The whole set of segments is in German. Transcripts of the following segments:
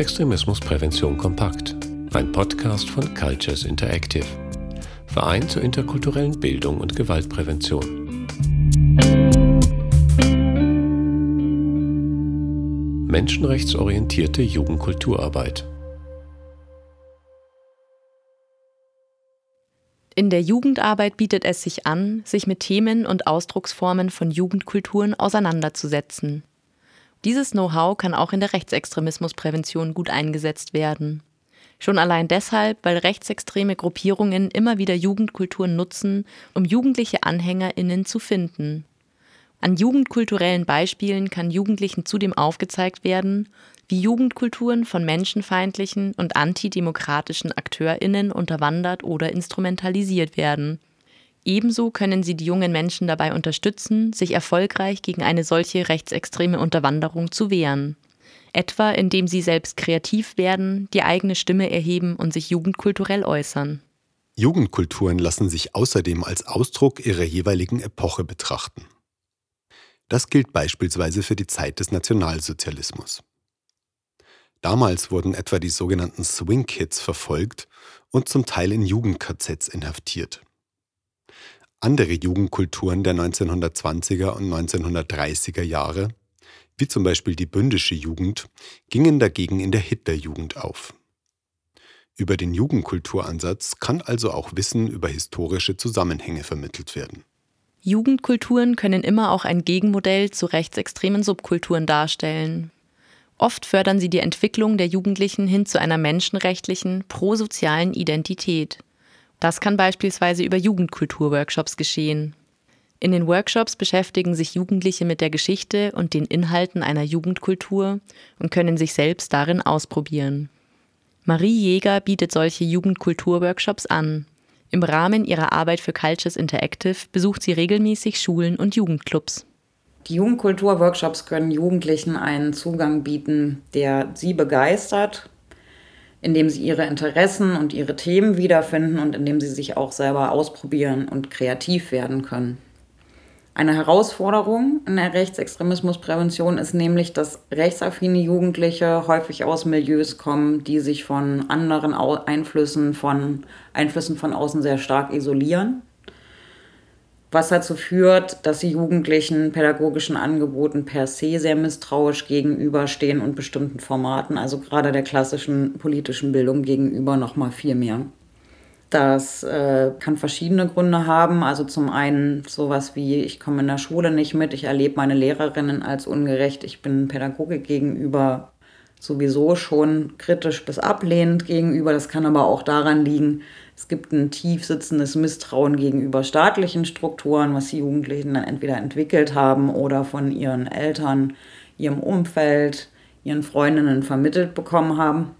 Rechtsextremismusprävention kompakt. Ein Podcast von Cultures Interactive. Verein zur interkulturellen Bildung und Gewaltprävention. Menschenrechtsorientierte Jugendkulturarbeit. In der Jugendarbeit bietet es sich an, sich mit Themen und Ausdrucksformen von Jugendkulturen auseinanderzusetzen. Dieses Know-how kann auch in der Rechtsextremismusprävention gut eingesetzt werden. Schon allein deshalb, weil rechtsextreme Gruppierungen immer wieder Jugendkulturen nutzen, um jugendliche Anhängerinnen zu finden. An jugendkulturellen Beispielen kann Jugendlichen zudem aufgezeigt werden, wie Jugendkulturen von menschenfeindlichen und antidemokratischen Akteurinnen unterwandert oder instrumentalisiert werden Ebenso können sie die jungen Menschen dabei unterstützen, sich erfolgreich gegen eine solche rechtsextreme Unterwanderung zu wehren. Etwa indem sie selbst kreativ werden, die eigene Stimme erheben und sich jugendkulturell äußern. Jugendkulturen lassen sich außerdem als Ausdruck ihrer jeweiligen Epoche betrachten. Das gilt beispielsweise für die Zeit des Nationalsozialismus. Damals wurden etwa die sogenannten Swing Kids verfolgt und zum Teil in Jugend-KZs inhaftiert. Andere Jugendkulturen der 1920er und 1930er Jahre, wie zum Beispiel die bündische Jugend, gingen dagegen in der Hitlerjugend auf. Über den Jugendkulturansatz kann also auch Wissen über historische Zusammenhänge vermittelt werden. Jugendkulturen können immer auch ein Gegenmodell zu rechtsextremen Subkulturen darstellen. Oft fördern sie die Entwicklung der Jugendlichen hin zu einer menschenrechtlichen, prosozialen Identität. Das kann beispielsweise über Jugendkulturworkshops geschehen. In den Workshops beschäftigen sich Jugendliche mit der Geschichte und den Inhalten einer Jugendkultur und können sich selbst darin ausprobieren. Marie Jäger bietet solche Jugendkulturworkshops an. Im Rahmen ihrer Arbeit für Cultures Interactive besucht sie regelmäßig Schulen und Jugendclubs. Die Jugendkulturworkshops können Jugendlichen einen Zugang bieten, der sie begeistert indem sie ihre Interessen und ihre Themen wiederfinden und indem sie sich auch selber ausprobieren und kreativ werden können. Eine Herausforderung in der Rechtsextremismusprävention ist nämlich, dass rechtsaffine Jugendliche häufig aus Milieus kommen, die sich von anderen Einflüssen von Einflüssen von außen sehr stark isolieren was dazu führt, dass die Jugendlichen pädagogischen Angeboten per se sehr misstrauisch gegenüberstehen und bestimmten Formaten, also gerade der klassischen politischen Bildung gegenüber noch mal viel mehr. Das äh, kann verschiedene Gründe haben. Also zum einen sowas wie, ich komme in der Schule nicht mit, ich erlebe meine Lehrerinnen als ungerecht, ich bin Pädagogik gegenüber sowieso schon kritisch bis ablehnend gegenüber. Das kann aber auch daran liegen, es gibt ein tief sitzendes Misstrauen gegenüber staatlichen Strukturen, was die Jugendlichen dann entweder entwickelt haben oder von ihren Eltern, ihrem Umfeld, ihren Freundinnen vermittelt bekommen haben.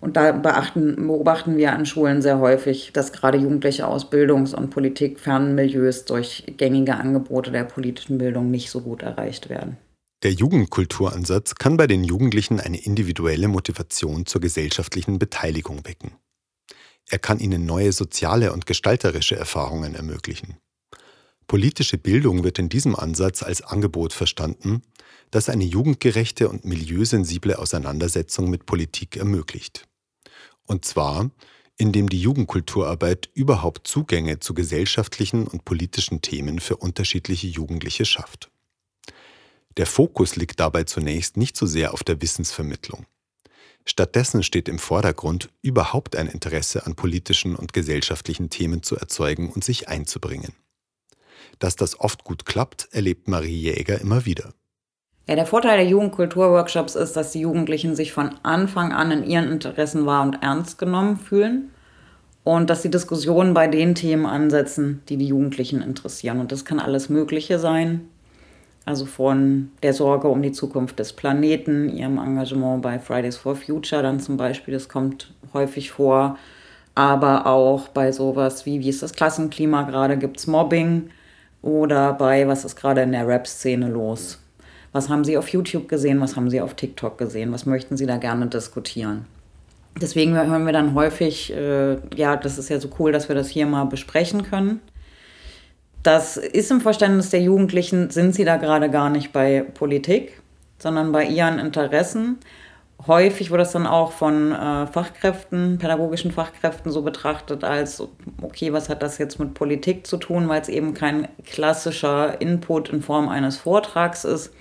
Und da beachten, beobachten wir an Schulen sehr häufig, dass gerade Jugendliche aus Bildungs- und politikfernen Milieus durch gängige Angebote der politischen Bildung nicht so gut erreicht werden. Der Jugendkulturansatz kann bei den Jugendlichen eine individuelle Motivation zur gesellschaftlichen Beteiligung wecken. Er kann ihnen neue soziale und gestalterische Erfahrungen ermöglichen. Politische Bildung wird in diesem Ansatz als Angebot verstanden, das eine jugendgerechte und milieusensible Auseinandersetzung mit Politik ermöglicht. Und zwar, indem die Jugendkulturarbeit überhaupt Zugänge zu gesellschaftlichen und politischen Themen für unterschiedliche Jugendliche schafft. Der Fokus liegt dabei zunächst nicht so sehr auf der Wissensvermittlung. Stattdessen steht im Vordergrund, überhaupt ein Interesse an politischen und gesellschaftlichen Themen zu erzeugen und sich einzubringen. Dass das oft gut klappt, erlebt Marie Jäger immer wieder. Ja, der Vorteil der Jugendkulturworkshops ist, dass die Jugendlichen sich von Anfang an in ihren Interessen wahr und ernst genommen fühlen und dass die Diskussionen bei den Themen ansetzen, die die Jugendlichen interessieren. Und das kann alles Mögliche sein. Also von der Sorge um die Zukunft des Planeten, ihrem Engagement bei Fridays for Future dann zum Beispiel, das kommt häufig vor. Aber auch bei sowas wie, wie ist das Klassenklima gerade, gibt es Mobbing? Oder bei, was ist gerade in der Rap-Szene los? Was haben Sie auf YouTube gesehen? Was haben Sie auf TikTok gesehen? Was möchten Sie da gerne diskutieren? Deswegen hören wir dann häufig, äh, ja, das ist ja so cool, dass wir das hier mal besprechen können. Das ist im Verständnis der Jugendlichen, sind sie da gerade gar nicht bei Politik, sondern bei ihren Interessen. häufig wird das dann auch von äh, Fachkräften, pädagogischen Fachkräften so betrachtet als, okay, was hat das jetzt mit Politik zu tun, weil es eben kein klassischer Input in Form eines Vortrags ist.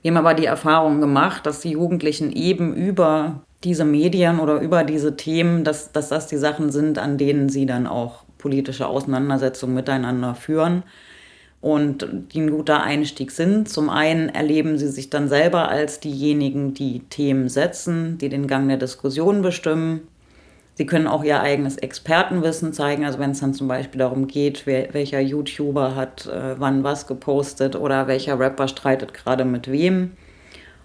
Wir haben aber die Erfahrung gemacht, dass die Jugendlichen eben über diese Medien oder über diese Themen, dass, dass das die Sachen sind, an denen sie dann auch politische Auseinandersetzungen miteinander führen und die ein guter Einstieg sind. Zum einen erleben sie sich dann selber als diejenigen, die Themen setzen, die den Gang der Diskussion bestimmen. Sie können auch ihr eigenes Expertenwissen zeigen, also wenn es dann zum Beispiel darum geht, wer, welcher YouTuber hat äh, wann was gepostet oder welcher Rapper streitet gerade mit wem.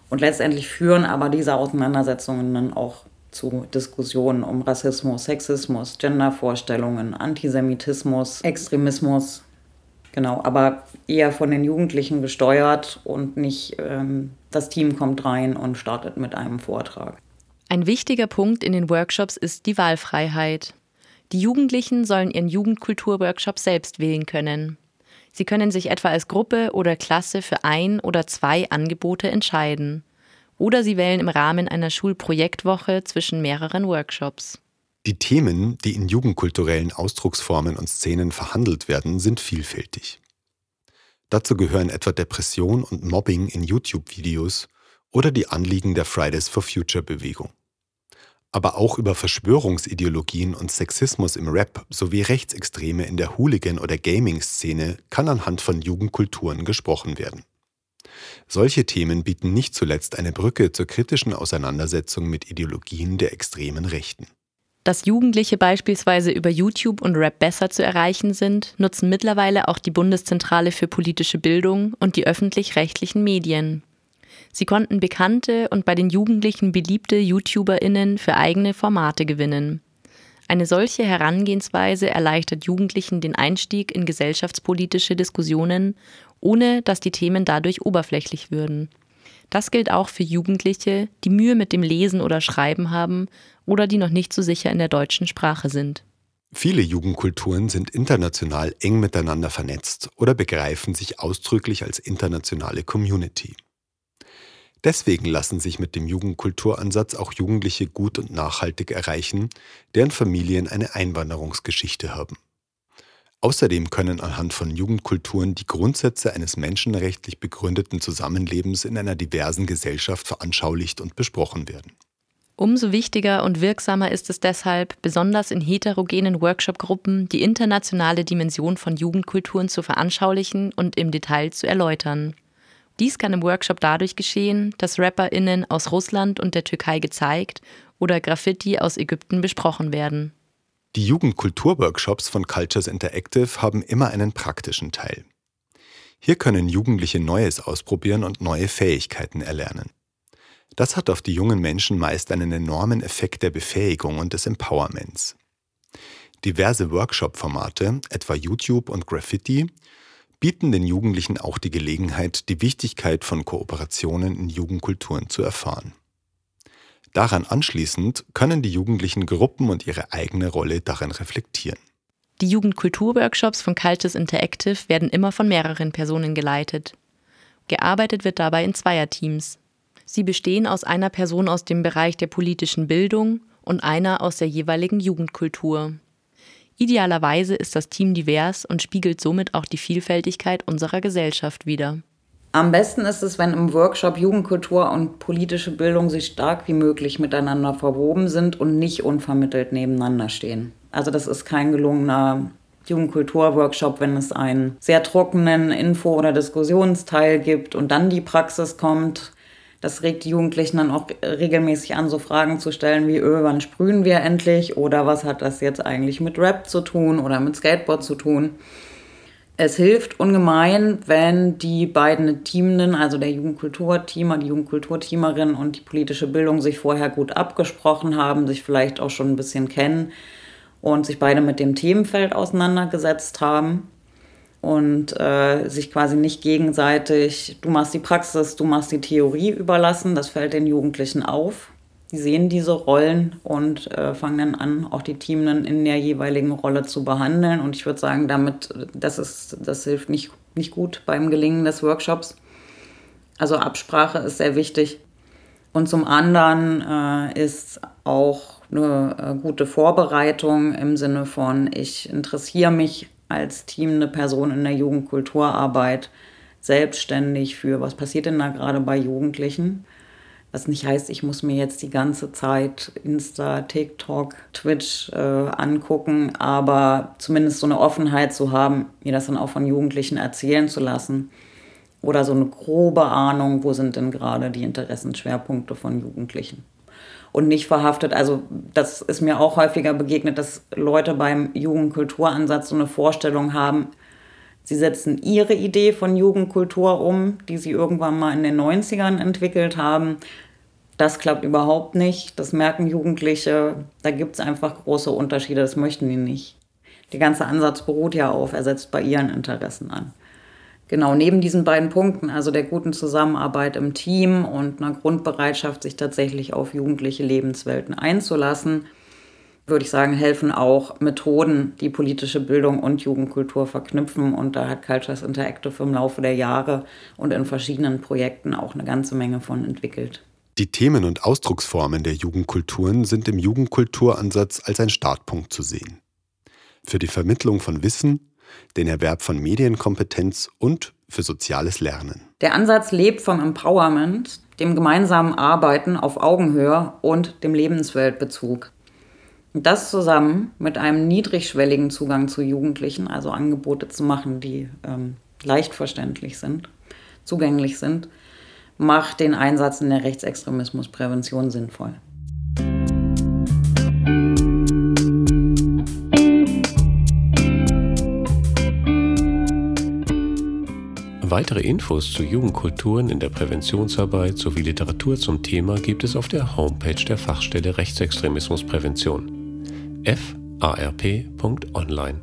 Und letztendlich führen aber diese Auseinandersetzungen dann auch zu Diskussionen um Rassismus, Sexismus, Gendervorstellungen, Antisemitismus, Extremismus. Genau, aber eher von den Jugendlichen gesteuert und nicht ähm, das Team kommt rein und startet mit einem Vortrag. Ein wichtiger Punkt in den Workshops ist die Wahlfreiheit. Die Jugendlichen sollen ihren Jugendkulturworkshop selbst wählen können. Sie können sich etwa als Gruppe oder Klasse für ein oder zwei Angebote entscheiden. Oder sie wählen im Rahmen einer Schulprojektwoche zwischen mehreren Workshops. Die Themen, die in jugendkulturellen Ausdrucksformen und Szenen verhandelt werden, sind vielfältig. Dazu gehören etwa Depression und Mobbing in YouTube-Videos oder die Anliegen der Fridays for Future Bewegung aber auch über Verschwörungsideologien und Sexismus im Rap sowie Rechtsextreme in der Hooligan- oder Gaming-Szene kann anhand von Jugendkulturen gesprochen werden. Solche Themen bieten nicht zuletzt eine Brücke zur kritischen Auseinandersetzung mit Ideologien der extremen Rechten. Dass Jugendliche beispielsweise über YouTube und Rap besser zu erreichen sind, nutzen mittlerweile auch die Bundeszentrale für politische Bildung und die öffentlich-rechtlichen Medien, Sie konnten bekannte und bei den Jugendlichen beliebte YouTuberInnen für eigene Formate gewinnen. Eine solche Herangehensweise erleichtert Jugendlichen den Einstieg in gesellschaftspolitische Diskussionen, ohne dass die Themen dadurch oberflächlich würden. Das gilt auch für Jugendliche, die Mühe mit dem Lesen oder Schreiben haben oder die noch nicht so sicher in der deutschen Sprache sind. Viele Jugendkulturen sind international eng miteinander vernetzt oder begreifen sich ausdrücklich als internationale Community. Deswegen lassen sich mit dem Jugendkulturansatz auch Jugendliche gut und nachhaltig erreichen, deren Familien eine Einwanderungsgeschichte haben. Außerdem können anhand von Jugendkulturen die Grundsätze eines menschenrechtlich begründeten Zusammenlebens in einer diversen Gesellschaft veranschaulicht und besprochen werden. Umso wichtiger und wirksamer ist es deshalb, besonders in heterogenen Workshop-Gruppen die internationale Dimension von Jugendkulturen zu veranschaulichen und im Detail zu erläutern. Dies kann im Workshop dadurch geschehen, dass RapperInnen aus Russland und der Türkei gezeigt oder Graffiti aus Ägypten besprochen werden. Die Jugendkulturworkshops von Cultures Interactive haben immer einen praktischen Teil. Hier können Jugendliche Neues ausprobieren und neue Fähigkeiten erlernen. Das hat auf die jungen Menschen meist einen enormen Effekt der Befähigung und des Empowerments. Diverse Workshop-Formate, etwa YouTube und Graffiti, bieten den Jugendlichen auch die Gelegenheit, die Wichtigkeit von Kooperationen in Jugendkulturen zu erfahren. Daran anschließend können die Jugendlichen Gruppen und ihre eigene Rolle darin reflektieren. Die Jugendkulturworkshops von Cultures Interactive werden immer von mehreren Personen geleitet. Gearbeitet wird dabei in Zweierteams. Sie bestehen aus einer Person aus dem Bereich der politischen Bildung und einer aus der jeweiligen Jugendkultur. Idealerweise ist das Team divers und spiegelt somit auch die Vielfältigkeit unserer Gesellschaft wider. Am besten ist es, wenn im Workshop Jugendkultur und politische Bildung sich stark wie möglich miteinander verwoben sind und nicht unvermittelt nebeneinander stehen. Also das ist kein gelungener Jugendkultur-Workshop, wenn es einen sehr trockenen Info- oder Diskussionsteil gibt und dann die Praxis kommt das regt die Jugendlichen dann auch regelmäßig an, so Fragen zu stellen wie, öh, wann sprühen wir endlich? Oder was hat das jetzt eigentlich mit Rap zu tun oder mit Skateboard zu tun? Es hilft ungemein, wenn die beiden Teamenden, also der Jugendkulturteamer, die Jugendkulturteamerin und die politische Bildung sich vorher gut abgesprochen haben, sich vielleicht auch schon ein bisschen kennen und sich beide mit dem Themenfeld auseinandergesetzt haben und äh, sich quasi nicht gegenseitig, du machst die Praxis, du machst die Theorie überlassen. Das fällt den Jugendlichen auf. Die sehen diese Rollen und äh, fangen dann an, auch die Teamenden in der jeweiligen Rolle zu behandeln. Und ich würde sagen, damit, das, ist, das hilft nicht, nicht gut beim Gelingen des Workshops. Also Absprache ist sehr wichtig. Und zum anderen äh, ist auch eine äh, gute Vorbereitung im Sinne von, ich interessiere mich als teamende Person in der Jugendkulturarbeit selbstständig für, was passiert denn da gerade bei Jugendlichen. Was nicht heißt, ich muss mir jetzt die ganze Zeit Insta, TikTok, Twitch äh, angucken, aber zumindest so eine Offenheit zu haben, mir das dann auch von Jugendlichen erzählen zu lassen. Oder so eine grobe Ahnung, wo sind denn gerade die Interessenschwerpunkte von Jugendlichen und nicht verhaftet. Also das ist mir auch häufiger begegnet, dass Leute beim Jugendkulturansatz so eine Vorstellung haben, sie setzen ihre Idee von Jugendkultur um, die sie irgendwann mal in den 90ern entwickelt haben. Das klappt überhaupt nicht. Das merken Jugendliche. Da gibt es einfach große Unterschiede. Das möchten die nicht. Der ganze Ansatz beruht ja auf, er setzt bei ihren Interessen an. Genau, neben diesen beiden Punkten, also der guten Zusammenarbeit im Team und einer Grundbereitschaft, sich tatsächlich auf jugendliche Lebenswelten einzulassen, würde ich sagen, helfen auch Methoden, die politische Bildung und Jugendkultur verknüpfen. Und da hat Cultures Interactive im Laufe der Jahre und in verschiedenen Projekten auch eine ganze Menge von entwickelt. Die Themen und Ausdrucksformen der Jugendkulturen sind im Jugendkulturansatz als ein Startpunkt zu sehen. Für die Vermittlung von Wissen, den Erwerb von Medienkompetenz und für soziales Lernen. Der Ansatz lebt vom Empowerment, dem gemeinsamen Arbeiten auf Augenhöhe und dem Lebensweltbezug. Das zusammen mit einem niedrigschwelligen Zugang zu Jugendlichen, also Angebote zu machen, die ähm, leicht verständlich sind, zugänglich sind, macht den Einsatz in der Rechtsextremismusprävention sinnvoll. Weitere Infos zu Jugendkulturen in der Präventionsarbeit sowie Literatur zum Thema gibt es auf der Homepage der Fachstelle Rechtsextremismusprävention farp.online.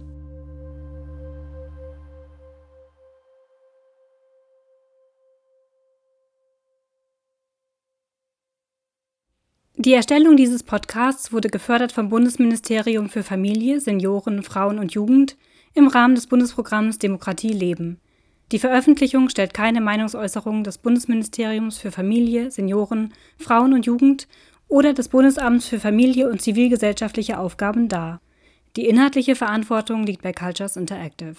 Die Erstellung dieses Podcasts wurde gefördert vom Bundesministerium für Familie, Senioren, Frauen und Jugend im Rahmen des Bundesprogramms Demokratie leben. Die Veröffentlichung stellt keine Meinungsäußerung des Bundesministeriums für Familie, Senioren, Frauen und Jugend oder des Bundesamts für Familie und zivilgesellschaftliche Aufgaben dar. Die inhaltliche Verantwortung liegt bei Cultures Interactive